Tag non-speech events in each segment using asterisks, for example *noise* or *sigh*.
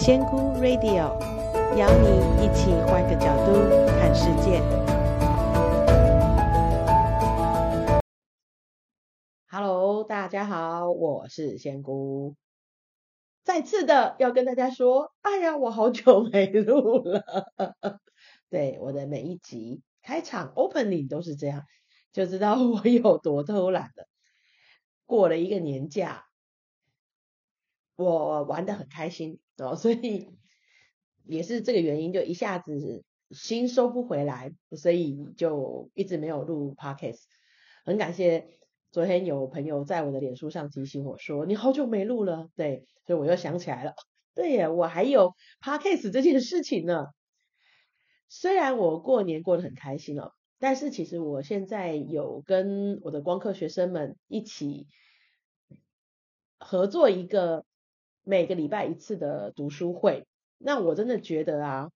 仙姑 Radio 邀你一起换个角度看世界。Hello，大家好，我是仙姑。再次的要跟大家说，哎呀，我好久没录了。*laughs* 对，我的每一集开场 opening 都是这样，就知道我有多偷懒了。过了一个年假。我玩得很开心哦，所以也是这个原因，就一下子心收不回来，所以就一直没有录 podcast。很感谢昨天有朋友在我的脸书上提醒我说，你好久没录了，对，所以我又想起来了，对耶，我还有 podcast 这件事情呢。虽然我过年过得很开心哦，但是其实我现在有跟我的光课学生们一起合作一个。每个礼拜一次的读书会，那我真的觉得啊，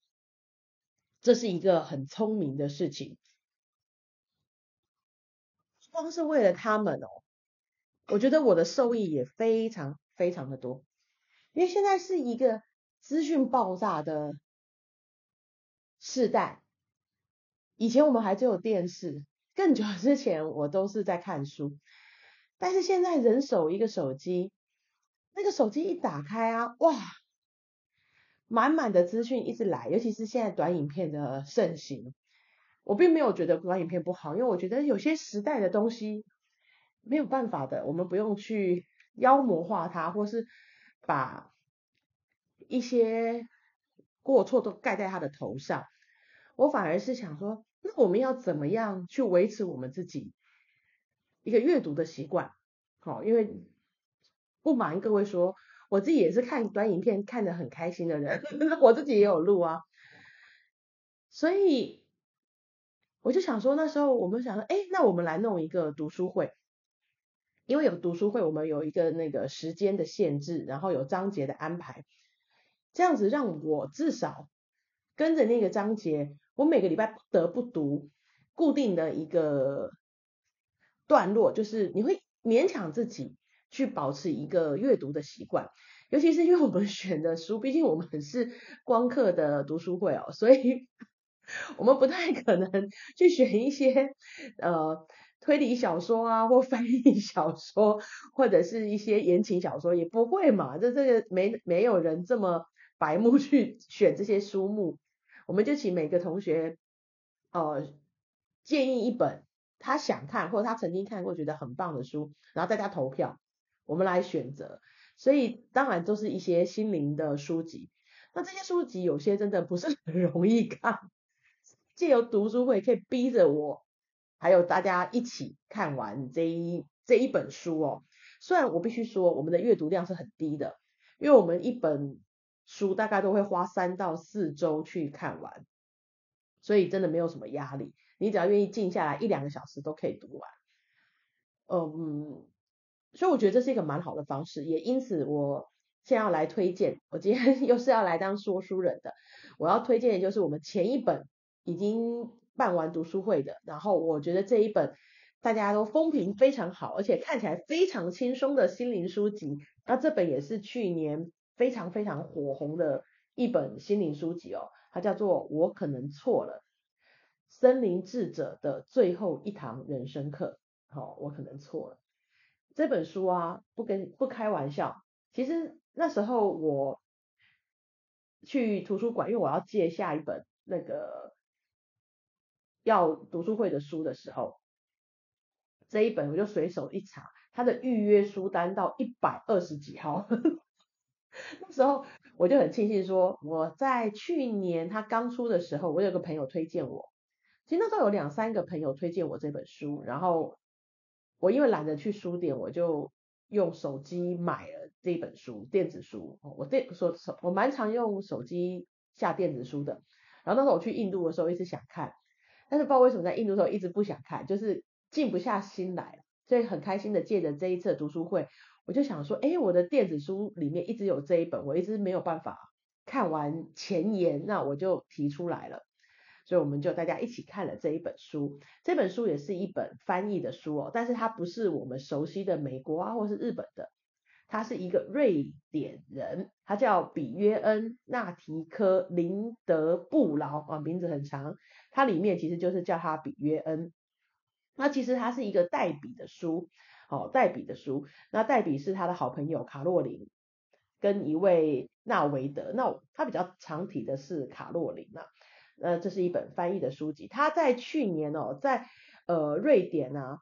这是一个很聪明的事情。光是为了他们哦，我觉得我的受益也非常非常的多。因为现在是一个资讯爆炸的时代，以前我们还只有电视，更久之前我都是在看书，但是现在人手一个手机。那个手机一打开啊，哇，满满的资讯一直来，尤其是现在短影片的盛行。我并没有觉得短影片不好，因为我觉得有些时代的东西没有办法的，我们不用去妖魔化它，或是把一些过错都盖在他的头上。我反而是想说，那我们要怎么样去维持我们自己一个阅读的习惯？好，因为。不瞒各位说，我自己也是看短影片看得很开心的人，*laughs* 我自己也有录啊，所以我就想说，那时候我们想说，哎，那我们来弄一个读书会，因为有读书会，我们有一个那个时间的限制，然后有章节的安排，这样子让我至少跟着那个章节，我每个礼拜不得不读固定的一个段落，就是你会勉强自己。去保持一个阅读的习惯，尤其是因为我们选的书，毕竟我们是光课的读书会哦，所以 *laughs* 我们不太可能去选一些呃推理小说啊，或翻译小说，或者是一些言情小说，也不会嘛，这这个没没有人这么白目去选这些书目，我们就请每个同学呃建议一本他想看或者他曾经看过觉得很棒的书，然后大家投票。我们来选择，所以当然都是一些心灵的书籍。那这些书籍有些真的不是很容易看，借由读书会可以逼着我，还有大家一起看完这一这一本书哦。虽然我必须说，我们的阅读量是很低的，因为我们一本书大概都会花三到四周去看完，所以真的没有什么压力。你只要愿意静下来一两个小时都可以读完。嗯。所以我觉得这是一个蛮好的方式，也因此我现在要来推荐，我今天 *laughs* 又是要来当说书人的，我要推荐的就是我们前一本已经办完读书会的，然后我觉得这一本大家都风评非常好，而且看起来非常轻松的心灵书籍，那这本也是去年非常非常火红的一本心灵书籍哦，它叫做《我可能错了：森林智者的最后一堂人生课》。好，我可能错了。这本书啊，不跟不开玩笑。其实那时候我去图书馆，因为我要借下一本那个要读书会的书的时候，这一本我就随手一查，它的预约书单到一百二十几号。*laughs* 那时候我就很庆幸说，我在去年他刚出的时候，我有个朋友推荐我。其实那时候有两三个朋友推荐我这本书，然后。我因为懒得去书店，我就用手机买了这本书，电子书。我电说我蛮常用手机下电子书的。然后那时候我去印度的时候一直想看，但是不知道为什么在印度的时候一直不想看，就是静不下心来。所以很开心的借着这一次的读书会，我就想说，哎，我的电子书里面一直有这一本，我一直没有办法看完前言，那我就提出来了。所以我们就大家一起看了这一本书，这本书也是一本翻译的书哦，但是它不是我们熟悉的美国啊或是日本的，他是一个瑞典人，他叫比约恩纳提科林德布劳啊，名字很长。它里面其实就是叫他比约恩。那其实它是一个代笔的书，哦，代笔的书。那代笔是他的好朋友卡洛琳跟一位纳维德。那他比较常提的是卡洛琳啊。呃，这是一本翻译的书籍。他在去年哦，在呃瑞典啊，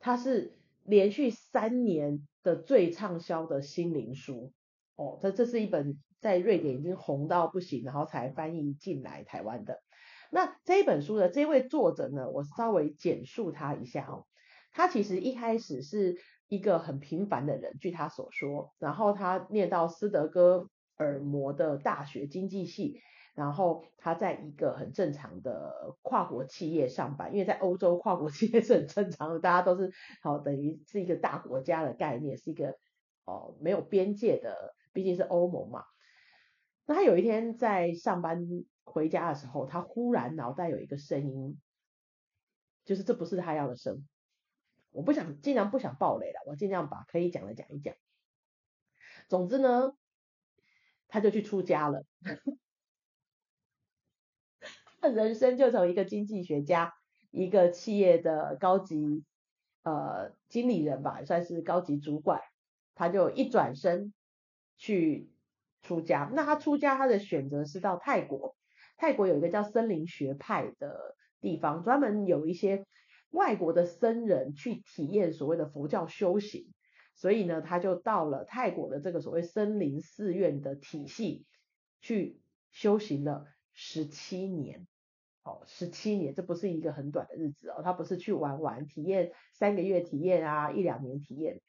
他是连续三年的最畅销的心灵书哦。这这是一本在瑞典已经红到不行，然后才翻译进来台湾的。那这一本书的这位作者呢，我稍微简述他一下哦。他其实一开始是一个很平凡的人，据他所说，然后他念到斯德哥尔摩的大学经济系。然后他在一个很正常的跨国企业上班，因为在欧洲跨国企业是很正常的，大家都是好等于是一个大国家的概念，是一个哦没有边界的，毕竟是欧盟嘛。那他有一天在上班回家的时候，他忽然脑袋有一个声音，就是这不是他要的生。我不想尽量不想爆雷了，我尽量把可以讲的讲一讲。总之呢，他就去出家了。*laughs* 人生就从一个经济学家，一个企业的高级呃经理人吧，算是高级主管，他就一转身去出家。那他出家，他的选择是到泰国。泰国有一个叫森林学派的地方，专门有一些外国的僧人去体验所谓的佛教修行。所以呢，他就到了泰国的这个所谓森林寺院的体系去修行了十七年。哦，十七年，这不是一个很短的日子哦，他不是去玩玩体验三个月体验啊，一两年体验。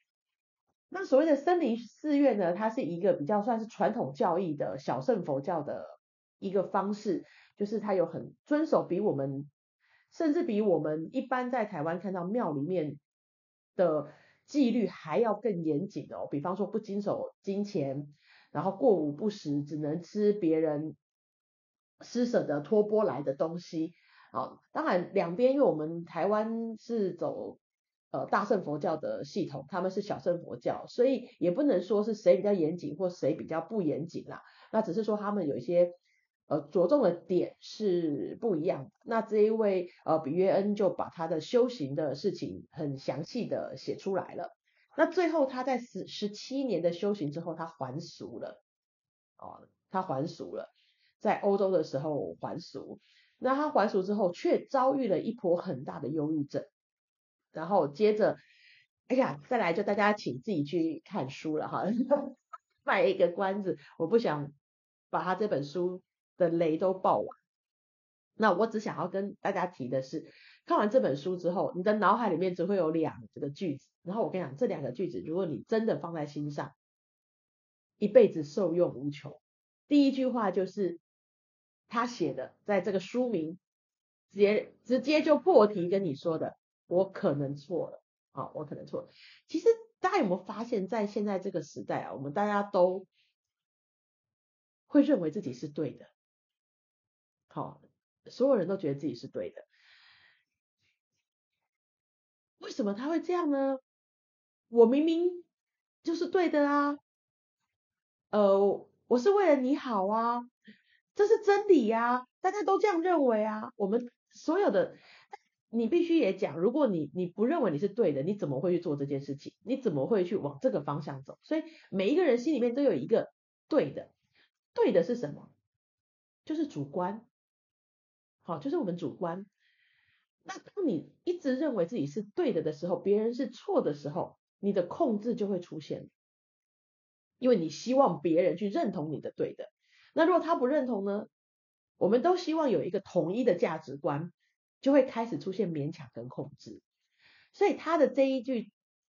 那所谓的森林寺院呢，它是一个比较算是传统教义的小乘佛教的一个方式，就是它有很遵守比我们，甚至比我们一般在台湾看到庙里面的纪律还要更严谨哦。比方说不经手金钱，然后过午不食，只能吃别人。施舍的托钵来的东西，啊，当然两边，因为我们台湾是走呃大乘佛教的系统，他们是小乘佛教，所以也不能说是谁比较严谨或谁比较不严谨啦。那只是说他们有一些呃着重的点是不一样的。那这一位呃比约恩就把他的修行的事情很详细的写出来了。那最后他在十十七年的修行之后，他还俗了，哦，他还俗了。在欧洲的时候还俗，那他还俗之后却遭遇了一波很大的忧郁症，然后接着，哎呀，再来就大家请自己去看书了哈，*laughs* 卖一个关子，我不想把他这本书的雷都爆完，那我只想要跟大家提的是，看完这本书之后，你的脑海里面只会有两个句子，然后我跟你讲，这两个句子，如果你真的放在心上，一辈子受用无穷。第一句话就是。他写的，在这个书名直接直接就破题跟你说的，我可能错了啊，我可能错了。其实大家有没有发现，在现在这个时代啊，我们大家都会认为自己是对的，好，所有人都觉得自己是对的。为什么他会这样呢？我明明就是对的啊，呃，我是为了你好啊。这是真理呀，大家都这样认为啊。我们所有的，你必须也讲，如果你你不认为你是对的，你怎么会去做这件事情？你怎么会去往这个方向走？所以每一个人心里面都有一个对的，对的是什么？就是主观，好，就是我们主观。那当你一直认为自己是对的的时候，别人是错的时候，你的控制就会出现，因为你希望别人去认同你的对的。那如果他不认同呢？我们都希望有一个统一的价值观，就会开始出现勉强跟控制。所以他的这一句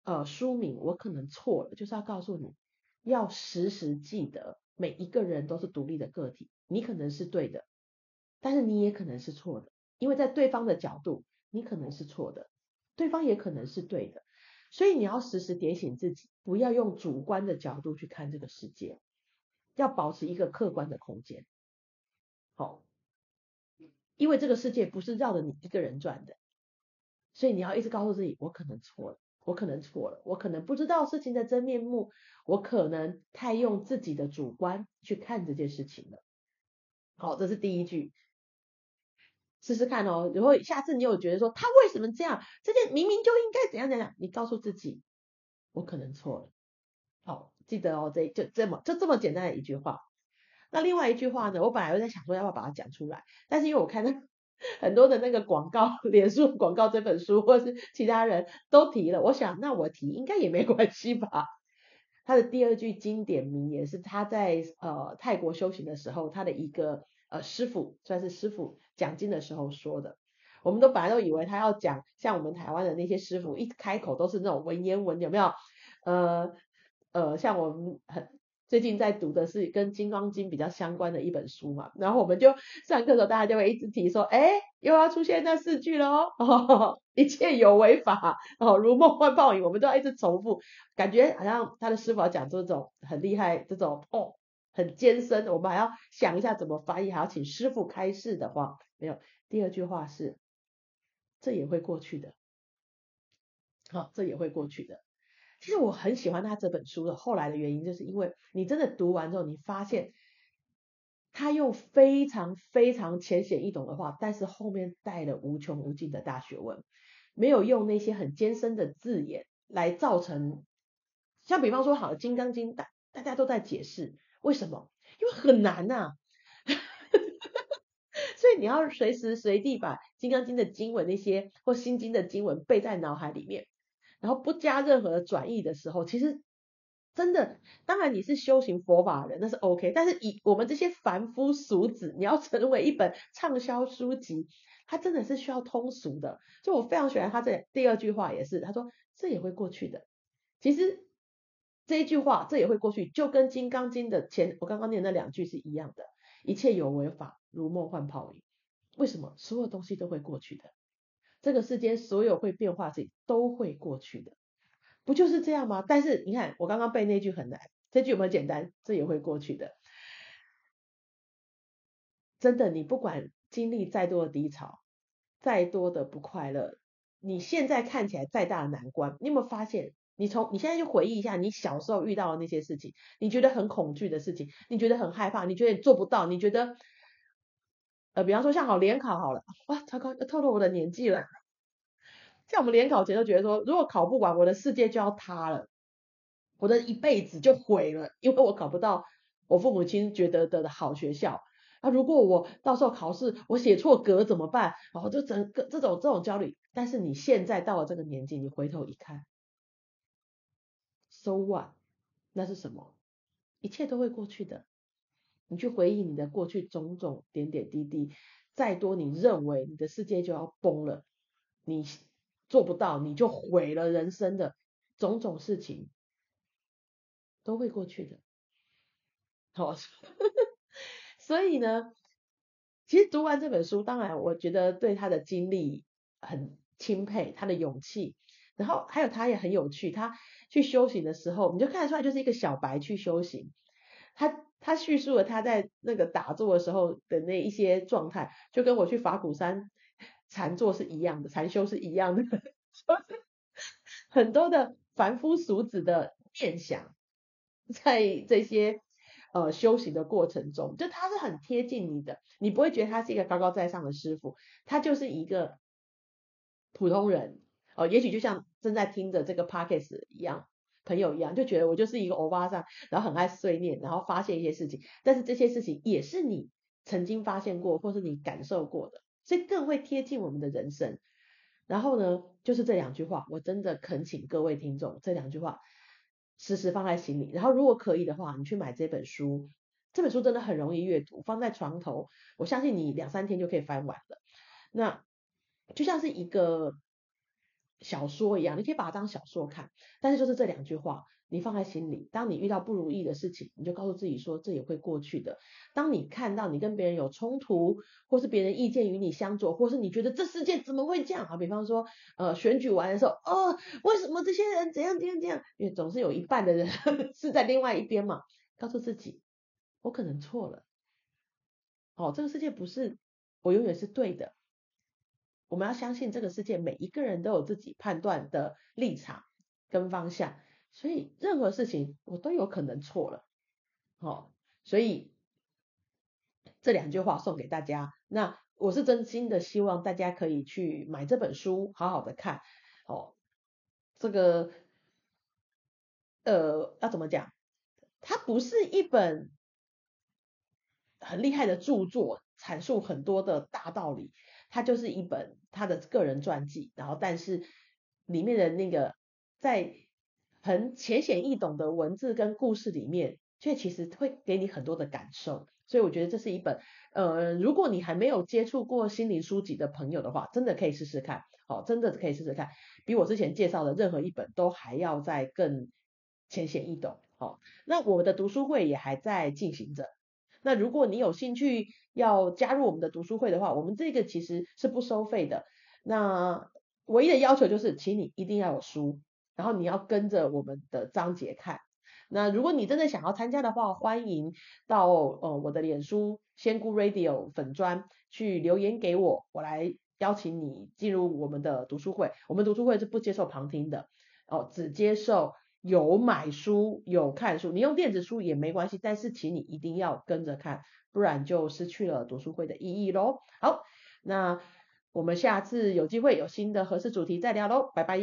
呃书名我可能错了，就是要告诉你要时时记得，每一个人都是独立的个体，你可能是对的，但是你也可能是错的，因为在对方的角度，你可能是错的，对方也可能是对的，所以你要时时点醒自己，不要用主观的角度去看这个世界。要保持一个客观的空间，好，因为这个世界不是绕着你一个人转的，所以你要一直告诉自己，我可能错了，我可能错了，我可能不知道事情的真面目，我可能太用自己的主观去看这件事情了。好，这是第一句，试试看哦。然后下次你有觉得说他为什么这样，这件明明就应该怎样怎样，你告诉自己，我可能错了。记得哦，这就这么就这么简单的一句话。那另外一句话呢，我本来我在想说要不要把它讲出来，但是因为我看到。很多的那个广告，脸书广告这本书，或是其他人都提了，我想那我提应该也没关系吧。他的第二句经典名言是他在呃泰国修行的时候，他的一个呃师傅算是师傅讲经的时候说的。我们都本来都以为他要讲像我们台湾的那些师傅一开口都是那种文言文，有没有？呃呃，像我们很。最近在读的是跟《金刚经》比较相关的一本书嘛，然后我们就上课的时候，大家就会一直提说，哎，又要出现那四句了 *laughs* 哦，一切有为法，哦，如梦幻泡影，我们都要一直重复，感觉好像他的师傅讲这种很厉害，这种哦，很艰深，我们还要想一下怎么翻译，还要请师傅开示的话，没有。第二句话是，这也会过去的，好，这也会过去的。其实我很喜欢他这本书的后来的原因，就是因为你真的读完之后，你发现他用非常非常浅显易懂的话，但是后面带了无穷无尽的大学问，没有用那些很艰深的字眼来造成，像比方说，好，《金刚经》大大家都在解释，为什么？因为很难呐、啊，*laughs* 所以你要随时随地把《金刚经》的经文那些或《心经》的经文背在脑海里面。然后不加任何的转译的时候，其实真的，当然你是修行佛法的人，那是 OK。但是以我们这些凡夫俗子，你要成为一本畅销书籍，它真的是需要通俗的。就我非常喜欢他这第二句话，也是他说这也会过去的。其实这一句话这也会过去，就跟《金刚经》的前我刚刚念那两句是一样的，一切有为法，如梦幻泡影。为什么？所有东西都会过去的。这个世间所有会变化的事都会过去的，不就是这样吗？但是你看，我刚刚背那句很难，这句有没有简单？这也会过去的。真的，你不管经历再多的低潮，再多的不快乐，你现在看起来再大的难关，你有没有发现？你从你现在就回忆一下，你小时候遇到的那些事情，你觉得很恐惧的事情，你觉得很害怕，你觉得你做不到，你觉得。呃，比方说像好联考好了，哇，糟糕，要，透露我的年纪了。像我们联考前都觉得说，如果考不完，我的世界就要塌了，我的一辈子就毁了，因为我考不到我父母亲觉得的好学校。啊，如果我到时候考试我写错格怎么办？然后就整个这种这种焦虑。但是你现在到了这个年纪，你回头一看，so what？那是什么？一切都会过去的。你去回忆你的过去种种点点滴滴，再多你认为你的世界就要崩了，你做不到，你就毁了人生的种种事情，都会过去的。好，*laughs* 所以呢，其实读完这本书，当然我觉得对他的经历很钦佩，他的勇气，然后还有他也很有趣，他去修行的时候，你就看得出来就是一个小白去修行，他。他叙述了他在那个打坐的时候的那一些状态，就跟我去法鼓山 *laughs* 禅坐是一样的，禅修是一样的，*laughs* 就是很多的凡夫俗子的念想，在这些呃修行的过程中，就他是很贴近你的，你不会觉得他是一个高高在上的师傅，他就是一个普通人哦、也许就像正在听着这个 podcast 一样。朋友一样，就觉得我就是一个欧巴桑，然后很爱碎念，然后发现一些事情，但是这些事情也是你曾经发现过，或是你感受过的，所以更会贴近我们的人生。然后呢，就是这两句话，我真的恳请各位听众，这两句话时时放在心里。然后如果可以的话，你去买这本书，这本书真的很容易阅读，放在床头，我相信你两三天就可以翻完了。那就像是一个。小说一样，你可以把它当小说看，但是就是这两句话，你放在心里。当你遇到不如意的事情，你就告诉自己说，这也会过去的。当你看到你跟别人有冲突，或是别人意见与你相左，或是你觉得这世界怎么会这样啊？比方说，呃，选举完的时候，哦，为什么这些人怎样怎样怎样？因为总是有一半的人 *laughs* 是在另外一边嘛。告诉自己，我可能错了。哦，这个世界不是我永远是对的。我们要相信这个世界每一个人都有自己判断的立场，跟方向，所以任何事情我都有可能错了，哦，所以这两句话送给大家。那我是真心的希望大家可以去买这本书，好好的看，哦，这个，呃，要怎么讲？它不是一本很厉害的著作，阐述很多的大道理，它就是一本他的个人传记，然后但是里面的那个在很浅显易懂的文字跟故事里面，却其实会给你很多的感受，所以我觉得这是一本，呃，如果你还没有接触过心灵书籍的朋友的话，真的可以试试看，哦，真的可以试试看，比我之前介绍的任何一本都还要再更浅显易懂，哦，那我的读书会也还在进行着，那如果你有兴趣要加入我们的读书会的话，我们这个其实是不收费的，那唯一的要求就是，请你一定要有书，然后你要跟着我们的章节看。那如果你真的想要参加的话，欢迎到呃我的脸书仙姑 Radio 粉专去留言给我，我来邀请你进入我们的读书会。我们读书会是不接受旁听的哦，只接受有买书有看书，你用电子书也没关系，但是请你一定要跟着看，不然就失去了读书会的意义喽。好，那我们下次有机会有新的合适主题再聊喽，拜拜。